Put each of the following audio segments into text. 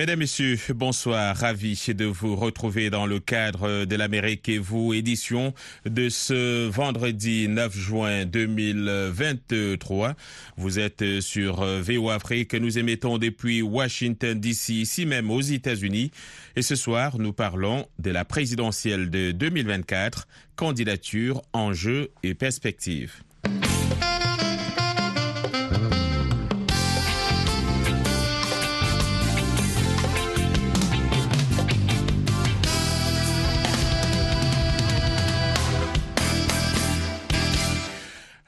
Mesdames, Messieurs, bonsoir. Ravi de vous retrouver dans le cadre de l'Amérique et vous, édition de ce vendredi 9 juin 2023. Vous êtes sur VO Afrique. Nous émettons depuis Washington DC, ici même aux États-Unis. Et ce soir, nous parlons de la présidentielle de 2024, candidature, enjeux et perspectives.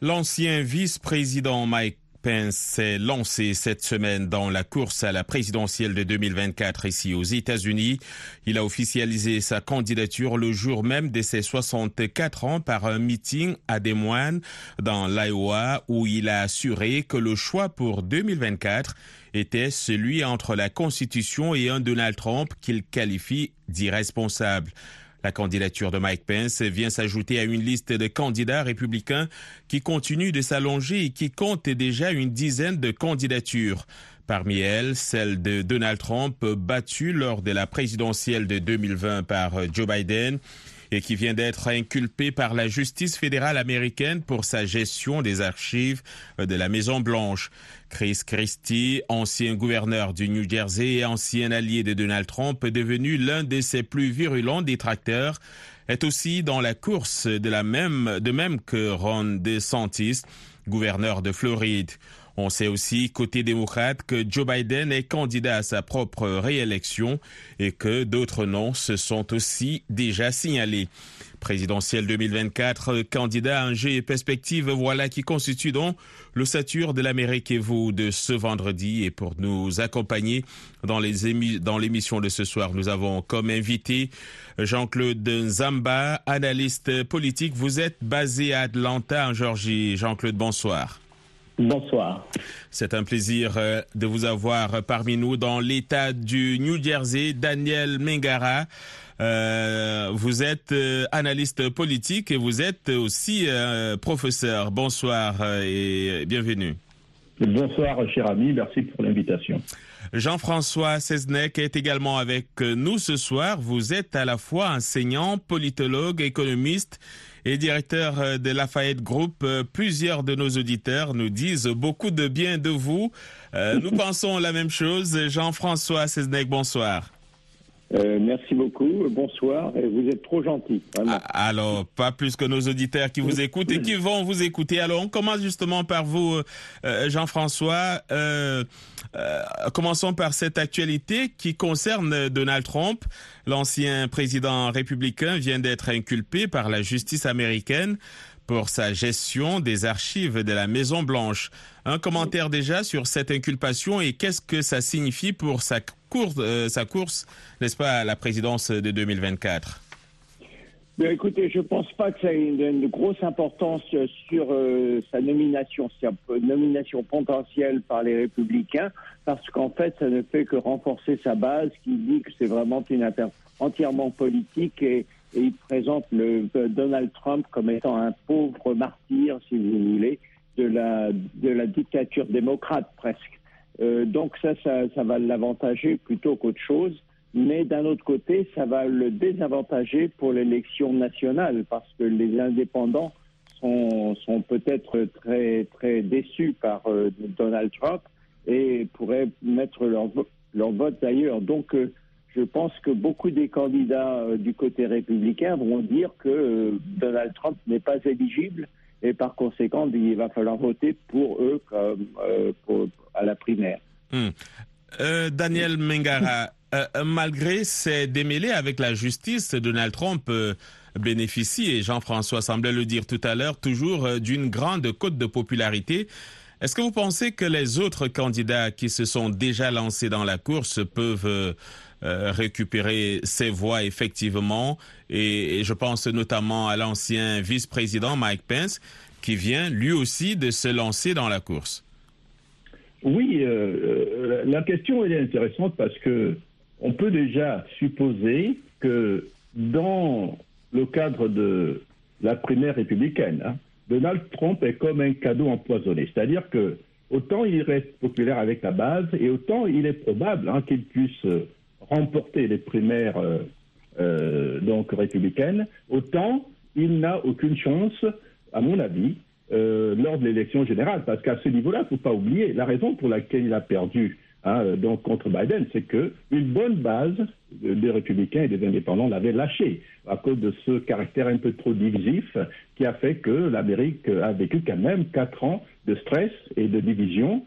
L'ancien vice-président Mike Pence s'est lancé cette semaine dans la course à la présidentielle de 2024 ici aux États-Unis. Il a officialisé sa candidature le jour même de ses 64 ans par un meeting à Des Moines dans l'Iowa où il a assuré que le choix pour 2024 était celui entre la Constitution et un Donald Trump qu'il qualifie d'irresponsable. La candidature de Mike Pence vient s'ajouter à une liste de candidats républicains qui continue de s'allonger et qui compte déjà une dizaine de candidatures. Parmi elles, celle de Donald Trump, battu lors de la présidentielle de 2020 par Joe Biden et qui vient d'être inculpé par la justice fédérale américaine pour sa gestion des archives de la Maison Blanche. Chris Christie, ancien gouverneur du New Jersey et ancien allié de Donald Trump, devenu l'un de ses plus virulents détracteurs, est aussi dans la course de la même, de même que Ron DeSantis, gouverneur de Floride. On sait aussi, côté démocrate, que Joe Biden est candidat à sa propre réélection et que d'autres noms se sont aussi déjà signalés. Présidentielle 2024, candidat, enjeux et perspectives, voilà qui constitue donc le sature de l'Amérique et vous de ce vendredi. Et pour nous accompagner dans l'émission de ce soir, nous avons comme invité Jean-Claude Zamba, analyste politique. Vous êtes basé à Atlanta, en Georgie. Jean-Claude, bonsoir. Bonsoir. C'est un plaisir de vous avoir parmi nous dans l'État du New Jersey, Daniel Mengara. Euh, vous êtes euh, analyste politique et vous êtes aussi euh, professeur. Bonsoir et bienvenue. Bonsoir, cher ami. Merci pour l'invitation. Jean-François Seznec est également avec nous ce soir. Vous êtes à la fois enseignant, politologue, économiste et directeur de Lafayette Group. Plusieurs de nos auditeurs nous disent beaucoup de bien de vous. nous pensons la même chose. Jean-François Seznec, bonsoir. Euh, merci beaucoup. Bonsoir. Vous êtes trop gentil. Ah, alors, pas plus que nos auditeurs qui vous écoutent et qui vont vous écouter. Alors, on commence justement par vous, euh, Jean-François. Euh, commençons par cette actualité qui concerne Donald Trump. L'ancien président républicain vient d'être inculpé par la justice américaine pour sa gestion des archives de la Maison Blanche. Un commentaire déjà sur cette inculpation et qu'est-ce que ça signifie pour sa course, euh, course, n'est-ce pas, à la présidence de 2024 Bien, écoutez, je ne pense pas que ça ait une, grosse importance sur euh, sa nomination, sa nomination potentielle par les républicains, parce qu'en fait, ça ne fait que renforcer sa base qui dit que c'est vraiment une affaire entièrement politique et, et il présente le, Donald Trump comme étant un pauvre martyr, si vous voulez, de la, dictature démocrate presque. Euh, donc ça, ça, va l'avantager plutôt qu'autre chose. Mais d'un autre côté, ça va le désavantager pour l'élection nationale parce que les indépendants sont, peut-être très, très déçus par euh, Donald Trump et pourraient mettre leur, leur vote d'ailleurs. Donc, euh, je pense que beaucoup des candidats euh, du côté républicain vont dire que euh, Donald Trump n'est pas éligible et par conséquent, il va falloir voter pour eux euh, à la primaire. Hmm. Daniel Mengara, malgré ses démêlés avec la justice, Donald Trump bénéficie, et Jean-François semblait le dire tout à l'heure, toujours d'une grande cote de popularité. Est-ce que vous pensez que les autres candidats qui se sont déjà lancés dans la course peuvent euh, euh, récupérer ces voix effectivement et, je pense notamment à l'ancien vice-président Mike Pence qui vient lui aussi de se lancer dans la course. Oui, euh, la question est intéressante parce que on peut déjà supposer que dans le cadre de la primaire républicaine, hein, Donald Trump est comme un cadeau empoisonné. C'est-à-dire que autant il reste populaire avec la base et autant il est probable hein, qu'il puisse remporter les primaires euh, euh, donc républicaines, autant il n'a aucune chance, à mon avis, euh, lors de l'élection générale. Parce qu'à ce niveau-là, il ne faut pas oublier, la raison pour laquelle il a perdu hein, donc contre Biden, c'est qu'une bonne base des républicains et des indépendants l'avait lâché à cause de ce caractère un peu trop divisif qui a fait que l'Amérique a vécu quand même quatre ans de stress et de division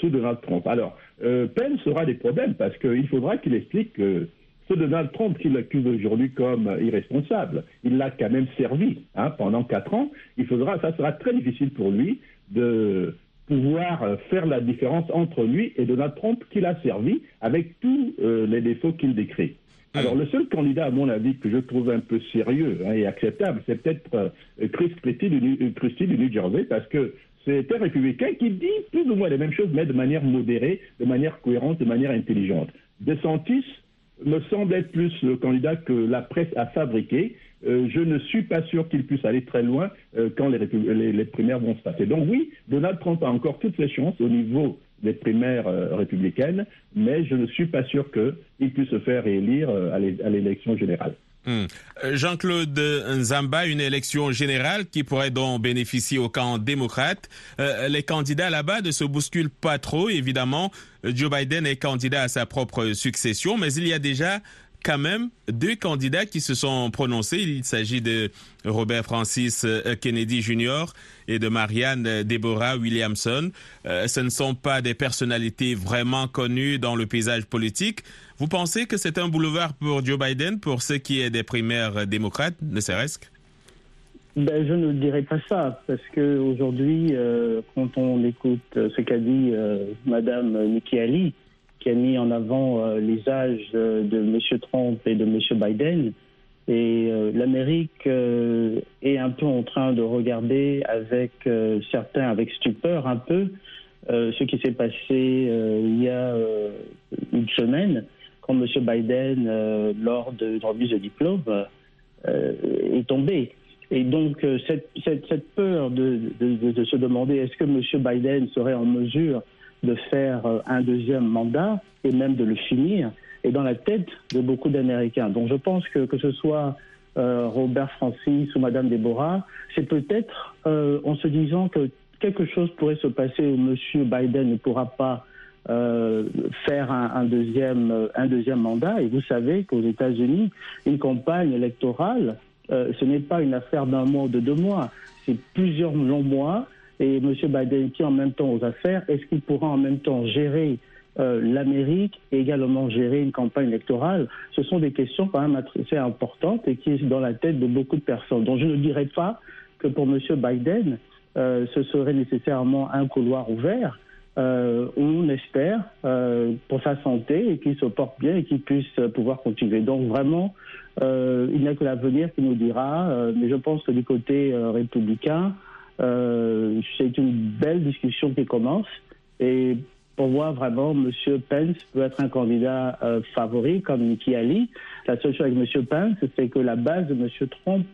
sous Donald Trump. Alors, euh, Pence aura des problèmes parce qu'il faudra qu'il explique que ce Donald Trump qu'il accuse aujourd'hui comme irresponsable, il l'a quand même servi hein, pendant quatre ans. Il faudra, ça sera très difficile pour lui de pouvoir faire la différence entre lui et Donald Trump qu'il a servi avec tous euh, les défauts qu'il décrit. Alors, le seul candidat, à mon avis, que je trouve un peu sérieux hein, et acceptable, c'est peut-être euh, Chris Christie du, euh, Christie du New Jersey, parce que c'est un républicain qui dit plus ou moins les mêmes choses, mais de manière modérée, de manière cohérente, de manière intelligente. DeSantis me semble être plus le candidat que la presse a fabriqué. Euh, je ne suis pas sûr qu'il puisse aller très loin euh, quand les, les, primaires vont se passer. Donc oui, Donald Trump a encore toutes ses chances au niveau des primaires euh, républicaines, mais je ne suis pas sûr qu'il puisse se faire réélire à l'élection générale. Hmm. Jean-Claude Nzamba, une élection générale qui pourrait donc bénéficier au camp démocrate. Euh, les candidats là-bas ne se bousculent pas trop, évidemment. Joe Biden est candidat à sa propre succession, mais il y a déjà quand même deux candidats qui se sont prononcés. Il s'agit de Robert Francis Kennedy Jr. et de Marianne Deborah Williamson. Euh, ce ne sont pas des personnalités vraiment connues dans le paysage politique. Vous pensez que c'est un boulevard pour Joe Biden pour ce qui est des primaires démocrates, ne serait-ce ben, je ne dirais pas ça, parce que aujourd'hui, euh, quand on écoute ce qu'a dit euh, Madame Nikki Ali, qui a mis en avant euh, les âges de M. Trump et de M. Biden, et euh, l'Amérique euh, est un peu en train de regarder avec certains, avec stupeur un peu, ce qui s'est passé il y a une semaine, quand M. Biden, lors de remise de diplôme, est tombé. Et donc, cette, cette, peur de, de, se demander est-ce que M. Biden serait en mesure de faire un deuxième mandat et même de le finir est dans la tête de beaucoup d'Américains. Donc je pense que que ce soit euh, Robert Francis ou Madame Deborah, c'est peut-être euh, en se disant que quelque chose pourrait se passer où Monsieur Biden ne pourra pas euh, faire un, un, deuxième, un deuxième mandat. Et vous savez qu'aux États-Unis, une campagne électorale, euh, ce n'est pas une affaire d'un mois ou de deux mois, c'est plusieurs longs mois. Et M. Biden qui en même temps aux affaires, est-ce qu'il pourra en même temps gérer euh, l'Amérique et également gérer une campagne électorale? Ce sont des questions quand même assez importantes et qui sont dans la tête de beaucoup de personnes. Donc je ne dirais pas que pour M. Biden, euh, ce serait nécessairement un couloir ouvert. Euh, on espère euh, pour sa santé et qu'il se porte bien et qu'il puisse pouvoir continuer. Donc vraiment, il n'y a que l'avenir qui nous dira. Mais je pense que du côté républicain, c'est une belle discussion qui commence. Et pour voir vraiment M. Pence peut être un candidat favori comme Nikki Ali. La seule chose avec M. Pence, c'est que la base de M. Trump,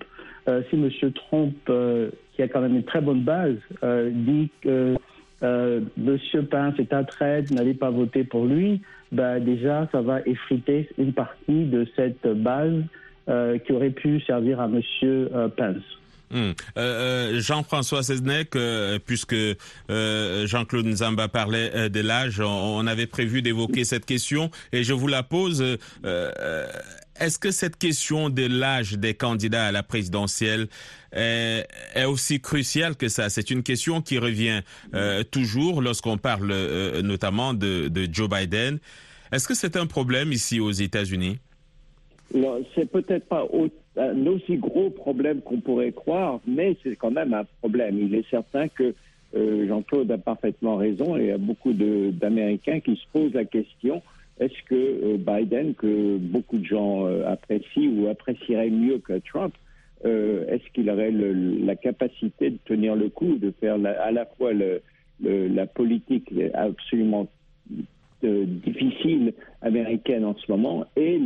si M. Trump, qui a quand même une très bonne base, dit que euh, Monsieur Pence est à traite, n'allez pas voter pour lui, bah, déjà, ça va effriter une partie de cette base euh, qui aurait pu servir à euh, Pence. Mmh. Euh, Jean-François Seznec, euh, puisque euh, Jean-Claude Nzamba parlait de l'âge, on, avait prévu d'évoquer cette question et je vous la pose. Est-ce que cette question de l'âge des candidats à la présidentielle est, aussi cruciale que ça? C'est une question qui revient toujours lorsqu'on parle notamment de, Joe Biden. Est-ce que c'est un problème ici aux États-Unis? Non, c'est peut-être pas un aussi gros problème qu'on pourrait croire, mais c'est quand même un problème. Il est certain que euh, Jean-Claude a parfaitement raison et il y a beaucoup d'Américains qui se posent la question est-ce que euh, Biden, que beaucoup de gens euh, apprécient ou apprécieraient mieux que Trump, est-ce qu'il aurait la capacité de tenir le coup, de faire à la fois la politique absolument difficile américaine en ce moment et,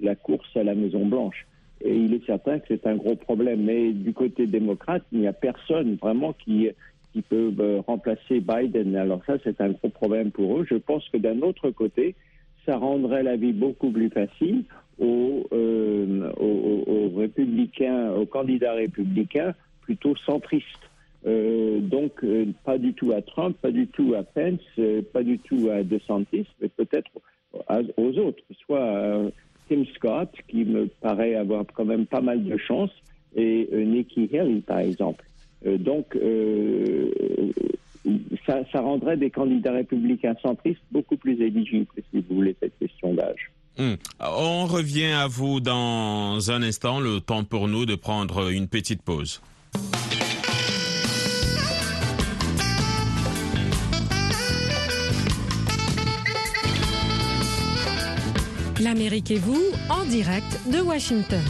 la course à la Maison Blanche et il est certain que c'est un gros problème. Mais du côté démocrate, il n'y a personne vraiment qui, qui peut euh, remplacer Biden. Alors ça, c'est un gros problème pour eux. Je pense que d'un autre côté, ça rendrait la vie beaucoup plus facile aux, euh, républicains, aux candidats républicains plutôt centristes. Euh, donc, pas du tout à Trump, pas du tout à Pence, pas du tout à DeSantis, mais peut-être aux autres, soit Tim Scott, qui me paraît avoir quand même pas mal de chance, et euh, Nikki Haley, par exemple. Euh, donc, euh, ça, rendrait des candidats républicains centristes beaucoup plus éligibles, si vous voulez, cette question d'âge. Hmm. On revient à vous dans un instant, le temps pour nous de prendre une petite pause. L'Amérique et vous, en direct de Washington.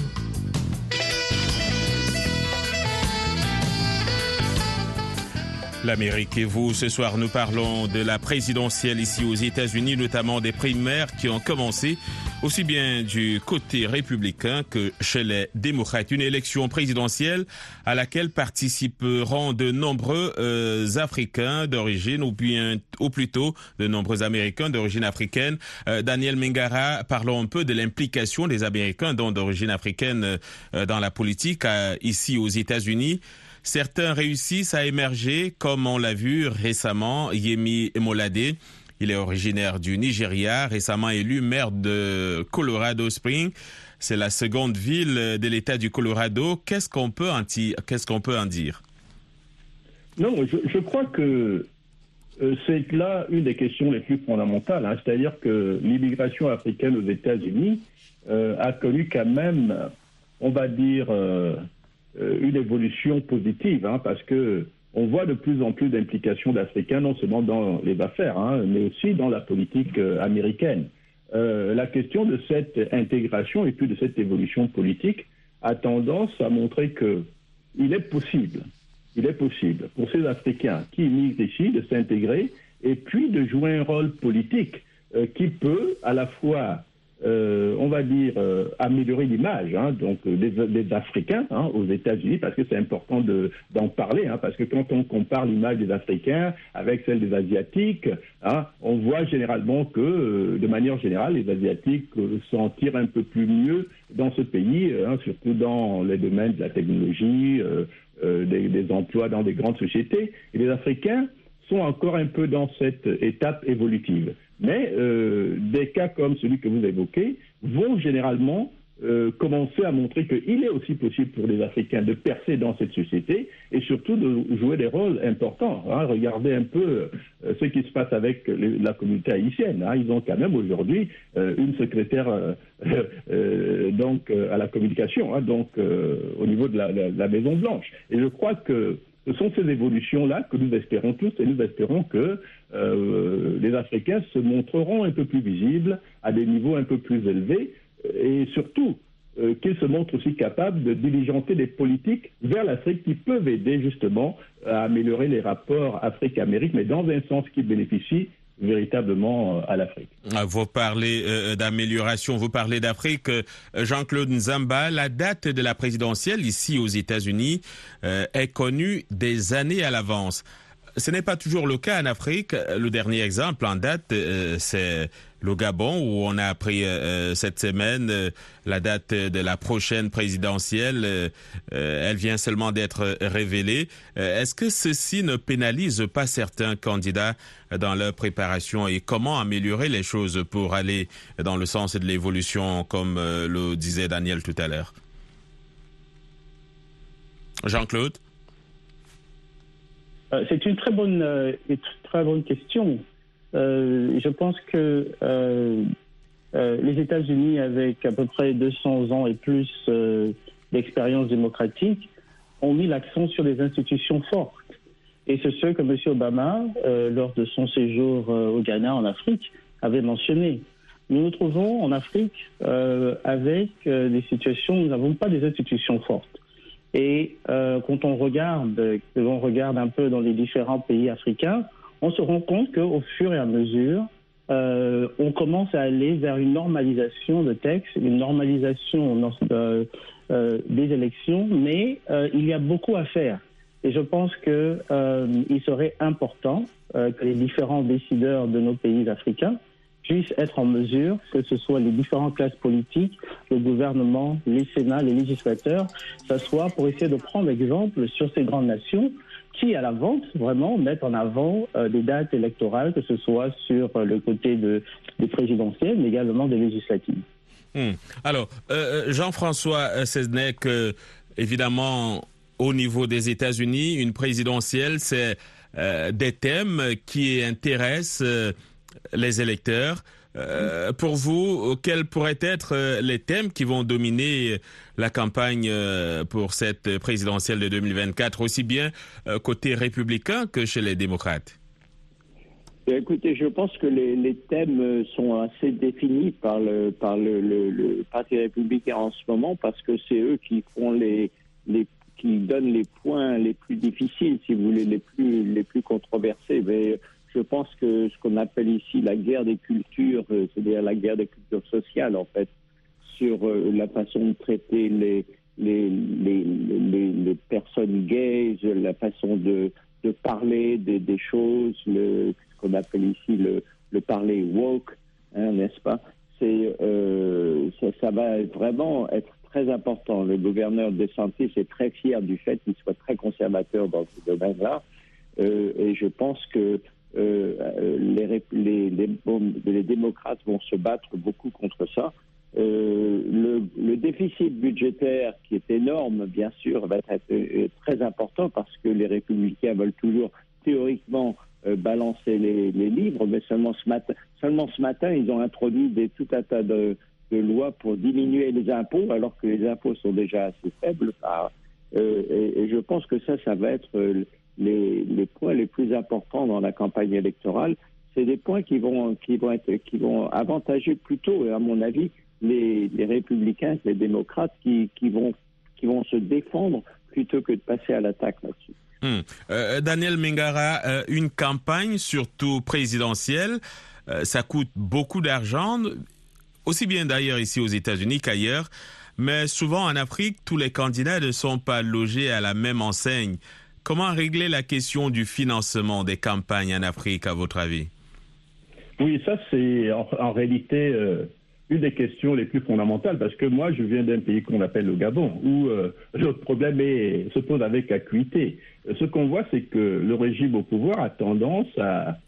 L'Amérique et vous, ce soir nous parlons de la présidentielle ici aux États-Unis, notamment des primaires qui ont commencé aussi bien du côté républicain que chez les démocrates. Une élection présidentielle à laquelle participeront de nombreux euh, Africains d'origine ou bien ou plutôt de nombreux Américains d'origine africaine. Euh, Daniel Mengara, parlons un peu de l'implication des Américains d'origine africaine euh, dans la politique ici aux États-Unis. Certains réussissent à émerger, comme on l'a vu récemment, Yemi Molade. Il est originaire du Nigeria, récemment élu maire de Colorado Springs. C'est la seconde ville de l'État du Colorado. Qu'est-ce qu'on peut, qu'est-ce peut en dire? Non, je, crois que euh, c'est là une des questions les plus fondamentales. Hein. C'est-à-dire que l'immigration africaine aux États-Unis euh, a connu quand même, on va dire, euh, une évolution positive, hein, parce que on voit de plus en plus d'implications d'Africains, non seulement dans les affaires, hein, mais aussi dans la politique euh, américaine. Euh, la question de cette intégration et puis de cette évolution politique a tendance à montrer que il est possible, il est possible pour ces Africains qui immigrent ici de s'intégrer et puis de jouer un rôle politique euh, qui peut à la fois euh, on va dire, euh, améliorer l'image hein, donc euh, des, Africains hein, aux États-Unis, parce que c'est important d'en parler, hein, parce que quand on compare l'image des Africains avec celle des Asiatiques, on voit généralement que, de manière générale, les Asiatiques s'en tirent un peu plus mieux dans ce pays, surtout dans les domaines de la technologie, des, des emplois dans des grandes sociétés, et les Africains sont encore un peu dans cette étape évolutive. Mais euh, des cas comme celui que vous évoquez vont généralement euh, commencer à montrer qu'il est aussi possible pour les Africains de percer dans cette société et surtout de jouer des rôles importants. Hein. Regardez un peu euh, ce qui se passe avec la communauté haïtienne. Hein. Ils ont quand même aujourd'hui une secrétaire donc à la communication, hein, donc au niveau de la, la Maison Blanche. Et je crois que ce sont ces évolutions-là que nous espérons tous et nous espérons que euh, les Africains se montreront un peu plus visibles à des niveaux un peu plus élevés et surtout euh, qu'ils se montrent aussi capables de diligenter des politiques vers l'Afrique qui peuvent aider justement à améliorer les rapports Afrique-Amérique, mais dans un sens qui bénéficie véritablement euh, à l'Afrique. Ah, vous parlez euh, d'amélioration, vous parlez d'Afrique. Euh, Jean-Claude Nzamba, la date de la présidentielle ici aux États-Unis est connue des années à l'avance. Ce n'est pas toujours le cas en Afrique. Le dernier exemple en date, c'est le Gabon, où on a appris euh, euh, cette semaine euh, la date de la prochaine présidentielle. elle vient seulement d'être révélée. Est-ce que ceci ne pénalise pas certains candidats dans leur préparation et comment améliorer les choses pour aller dans le sens de l'évolution, comme le disait Daniel tout à l'heure? Jean-Claude? C'est une très bonne, très bonne question. Euh, je pense que euh, euh, les États-Unis, avec à peu près 200 ans et plus d'expérience démocratique, ont mis l'accent sur des institutions fortes Et c'est ce que M. Obama, lors de son séjour au Ghana, en Afrique, avait mentionné. Nous nous trouvons en Afrique avec des situations où nous n'avons pas des institutions fortes. Et quand on regarde, l'on regarde un peu dans les différents pays africains, on se rend compte qu'au fur et à mesure, euh, on commence à aller vers une normalisation de textes, une normalisation euh, euh, des élections, mais il y a beaucoup à faire. Et je pense que euh, il serait important que les différents décideurs de nos pays africains puissent être en mesure, que ce soit les différentes classes politiques, le gouvernement, les sénats, les législateurs, s'asseoir pour essayer de prendre exemple sur ces grandes nations à la vente, vraiment mettent en avant euh, des dates électorales, que ce soit sur euh, le côté de, des présidentielles, mais également des législatives. Hmm. Alors, euh, Jean-François Seznec, évidemment, au niveau des États-Unis, une présidentielle, c'est des thèmes qui intéressent les électeurs. Euh, pour vous, quels pourraient être euh, les thèmes qui vont dominer la campagne euh, pour cette présidentielle de 2024, aussi bien euh, côté républicain que chez les démocrates? Écoutez, je pense que les, thèmes euh, sont assez définis par le par le, le, le, Parti républicain en ce moment parce que c'est eux qui font les, qui donnent les points les plus difficiles, si vous voulez, les plus les plus controversés. Mais pense que ce qu'on appelle ici la guerre des cultures, euh, c'est-à-dire la guerre des cultures sociales, en fait, sur euh, la façon de traiter les les, les, personnes gays, la façon de, de parler des, choses, ce qu'on appelle ici le, le parler woke, hein, n'est-ce pas? Euh, ça, va vraiment être très important. Le gouverneur de santé est très fier du fait qu'il soit très conservateur dans ce domaine-là, et je pense que les, les, les, démocrates vont se battre beaucoup contre ça. Euh, le, déficit budgétaire, qui est énorme, bien sûr, va être euh, très important parce que les républicains veulent toujours théoriquement euh, balancer les, livres, mais seulement ce, matin, seulement ce matin, ils ont introduit tout un tas de, lois pour diminuer les impôts, alors que les impôts sont déjà assez faibles. Euh, et, et, je pense que ça, ça va être les, points les plus importants dans la campagne électorale. C'est des points qui vont, qui vont être, qui vont avantager plutôt, à mon avis, les, républicains, les démocrates qui, qui, vont, qui vont se défendre plutôt que de passer à l'attaque là-dessus. Hum. Euh, Daniel Mengara, euh, une campagne, surtout présidentielle, euh, ça coûte beaucoup d'argent, aussi bien d'ailleurs ici aux États-Unis qu'ailleurs, mais souvent en Afrique, tous les candidats ne sont pas logés à la même enseigne. Comment régler la question du financement des campagnes en Afrique, à votre avis? Oui, ça c'est en, réalité euh, une des questions les plus fondamentales, parce que moi, je viens d'un pays qu'on appelle le Gabon, où euh, le problème se pose avec acuité. Ce qu'on voit, c'est que le régime au pouvoir a tendance à,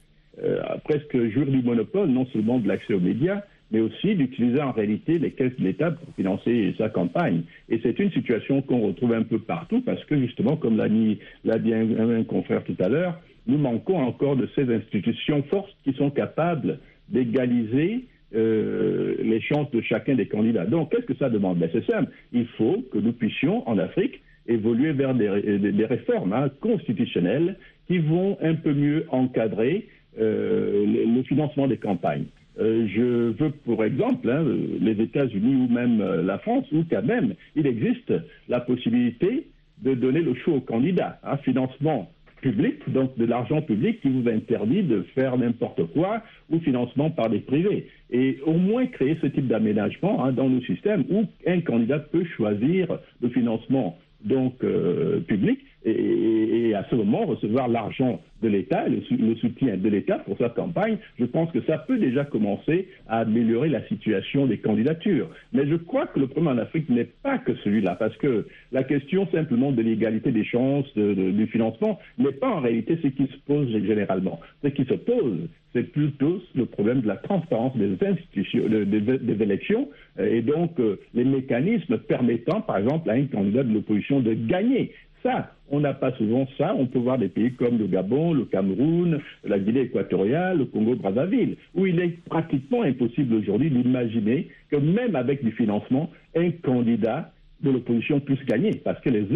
euh, à presque jouir du monopole, non seulement de l'accès aux médias, mais aussi d'utiliser en réalité les caisses de l'État pour financer sa campagne. Et c'est une situation qu'on retrouve un peu partout, parce que justement, comme l'a dit, un, confrère tout à l'heure, nous manquons encore de ces institutions fortes qui sont capables d'égaliser euh, les chances de chacun des candidats. Donc, qu'est-ce que ça demande? Ben, C'est simple. Il faut que nous puissions, en Afrique, évoluer vers des, réformes hein, constitutionnelles qui vont un peu mieux encadrer euh, le, financement des campagnes. Euh, je veux, pour exemple, hein, les États-Unis ou même euh, la France, où quand même il existe la possibilité de donner le choix aux candidats. Un financement public, donc de l'argent public qui vous interdit de faire n'importe quoi, ou financement par des privés. Et au moins créer ce type d'aménagement hein, dans nos systèmes où un candidat peut choisir le financement donc euh, public et, à ce moment recevoir l'argent de l'État, le, le, soutien de l'État pour sa campagne, je pense que ça peut déjà commencer à améliorer la situation des candidatures. Mais je crois que le problème en Afrique n'est pas que celui-là, parce que la question simplement de l'égalité des chances du financement n'est pas en réalité ce qui se pose généralement. Ce qui se pose, c'est plutôt le problème de la transparence des institutions, des, élections, et donc euh, les mécanismes permettant, par exemple, à un candidat de l'opposition de gagner. Ça, on n'a pas souvent ça. On peut voir des pays comme le Gabon, le Cameroun, la Guinée équatoriale, le Congo-Brazzaville, où il est pratiquement impossible aujourd'hui d'imaginer que même avec du financement, un candidat de l'opposition puisse gagner, parce que les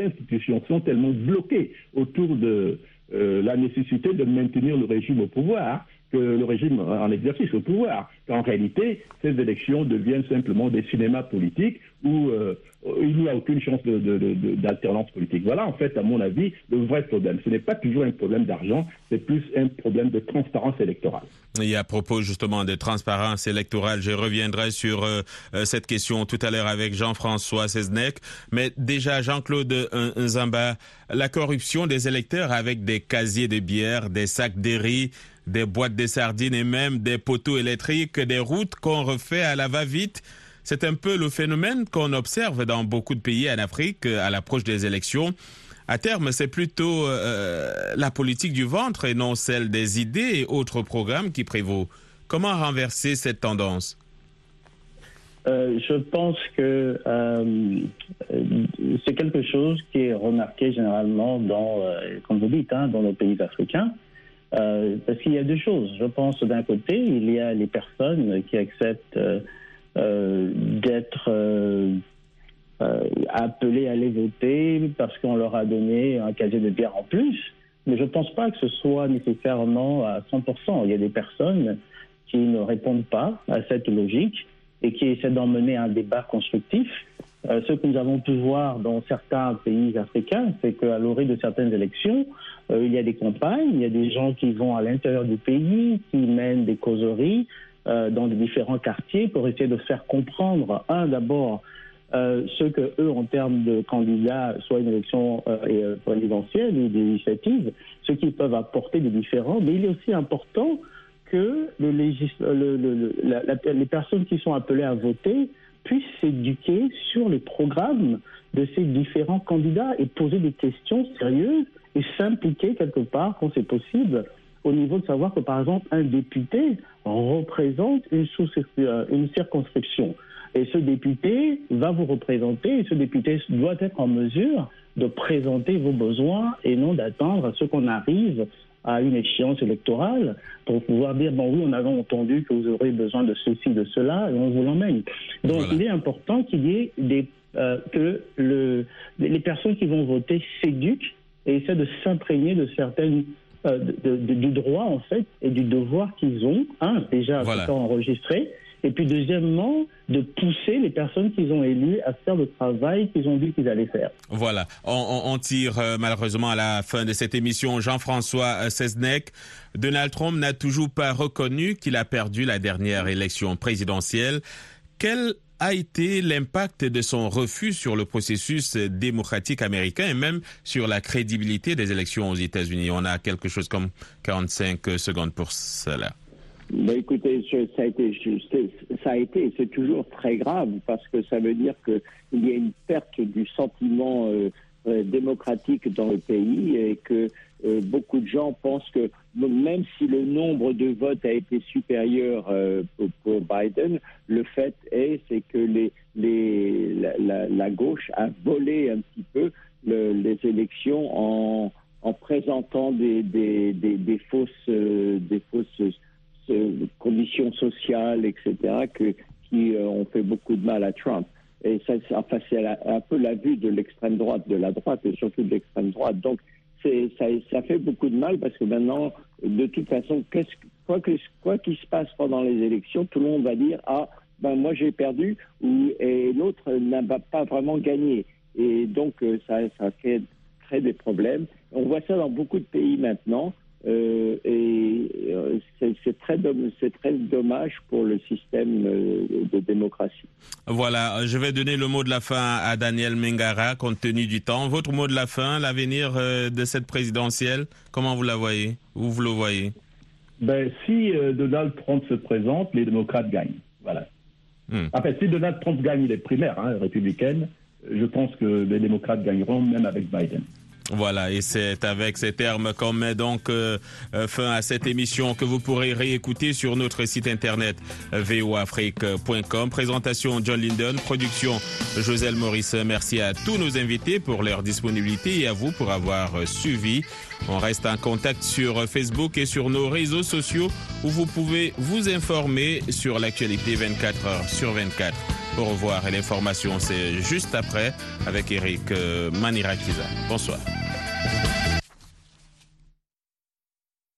institutions, sont tellement bloquées autour de euh, la nécessité de maintenir le régime au pouvoir que le régime en exercice au pouvoir. Qu'en réalité, ces élections deviennent simplement des cinémas politiques où euh, il n'y a aucune chance d'alternance politique. Voilà, en fait, à mon avis, le vrai problème. Ce n'est pas toujours un problème d'argent, c'est plus un problème de transparence électorale. Et à propos justement de transparence électorale, je reviendrai sur euh, euh, cette question tout à l'heure avec Jean-François Seznec. Mais déjà, Jean-Claude Nzamba, la corruption des électeurs avec des casiers de bière, des sacs riz, des boîtes de sardines et même des poteaux électriques, des routes qu'on refait à la va-vite. C'est un peu le phénomène qu'on observe dans beaucoup de pays en Afrique à l'approche des élections. À terme, c'est plutôt euh, la politique du ventre et non celle des idées et autres programmes qui prévaut. Comment renverser cette tendance? Euh, je pense que euh, c'est quelque chose qui est remarqué généralement dans, comme vous dites, hein, dans nos pays africains. Euh, parce qu'il y a deux choses. Je pense d'un côté, il y a les personnes qui acceptent euh, euh, d'être appelées à aller voter parce qu'on leur a donné un casier de bière en plus. Mais je ne pense pas que ce soit nécessairement à 100%. Il y a des personnes qui ne répondent pas à cette logique et qui essaient d'emmener un débat constructif. Ce que nous avons pu voir dans certains pays africains, c'est qu'à l'orée de certaines élections, euh, il y a des campagnes, il y a des gens qui vont à l'intérieur du pays, qui mènent des causeries euh, dans différents quartiers pour essayer de faire comprendre, un, d'abord, euh, ce que eux, en termes de candidats, soit une élection présidentielle ou initiatives, ce qu'ils peuvent apporter de différents. Mais il est aussi important que le le, les personnes qui sont appelées à voter puissent s'éduquer sur les programmes de ces différents candidats et poser des questions sérieuses et s'impliquer quelque part, quand c'est possible, au niveau de savoir que, par exemple, un député représente une, euh, une circonscription. Et ce député va vous représenter et ce député doit être en mesure de présenter vos besoins et non d'attendre à ce qu'on arrive à une échéance électorale pour pouvoir dire bon oui on avait entendu que vous aurez besoin de ceci de cela et on vous l'emmène. Donc il est important qu'il y ait des euh, que le, les personnes qui vont voter s'éduquent et essaient de s'imprégner de certaines euh, du droit en fait et du devoir qu'ils ont, un déjà à enregistré, et puis deuxièmement de pousser les personnes qu'ils ont élues à faire le travail qu'ils ont dit qu'ils allaient faire. Voilà, on, tire euh, malheureusement à la fin de cette émission Jean-François Seznec. Donald Trump n'a toujours pas reconnu qu'il a perdu la dernière élection présidentielle. Quel a été l'impact de son refus sur le processus démocratique américain et même sur la crédibilité des élections aux États-Unis? On a quelque chose comme 45 secondes pour cela. Ben écoutez, ça a été, ça a été, c'est toujours très grave parce que ça veut dire qu'il y a une perte du sentiment euh, euh, démocratique dans le pays et que euh, beaucoup de gens pensent que même si le nombre de votes a été supérieur pour, Biden, le fait est c'est que la, gauche a volé un petit peu les élections en, en présentant des, fausses, des fausses conditions sociales, etc., qui ont fait beaucoup de mal à Trump. Et ça, enfin, c'est un peu la vue de l'extrême droite, de la droite et surtout de l'extrême droite. Donc, ça, fait beaucoup de mal parce que maintenant, de toute façon, quoi qu'il se passe pendant les élections, tout le monde va dire Ah, ben moi j'ai perdu ou, et l'autre n'a pas vraiment gagné. Et donc, euh, ça, crée des problèmes. On voit ça dans beaucoup de pays maintenant. Euh, et euh, c'est très, très dommage pour le système euh, de démocratie. Voilà, je vais donner le mot de la fin à Daniel Mengara, compte tenu du temps. Votre mot de la fin, l'avenir de cette présidentielle, comment vous la voyez? Où vous le voyez? Ben, Si Donald Trump se présente, les démocrates gagnent. Voilà. Hmm. En fait, si Donald Trump gagne les primaires hein, républicaines, je pense que les démocrates gagneront même avec Biden. Voilà, et c'est avec ces termes qu'on met donc euh, euh, fin à cette émission que vous pourrez réécouter sur notre site internet euh, voafrique.com. Présentation John Linden, production Joselle Maurice. Merci à tous nos invités pour leur disponibilité et à vous pour avoir suivi. On reste en contact sur Facebook et sur nos réseaux sociaux où vous pouvez vous informer sur l'actualité 24 heures sur 24. Au revoir et l'information c'est juste après avec Eric Manirakiza. Bonsoir.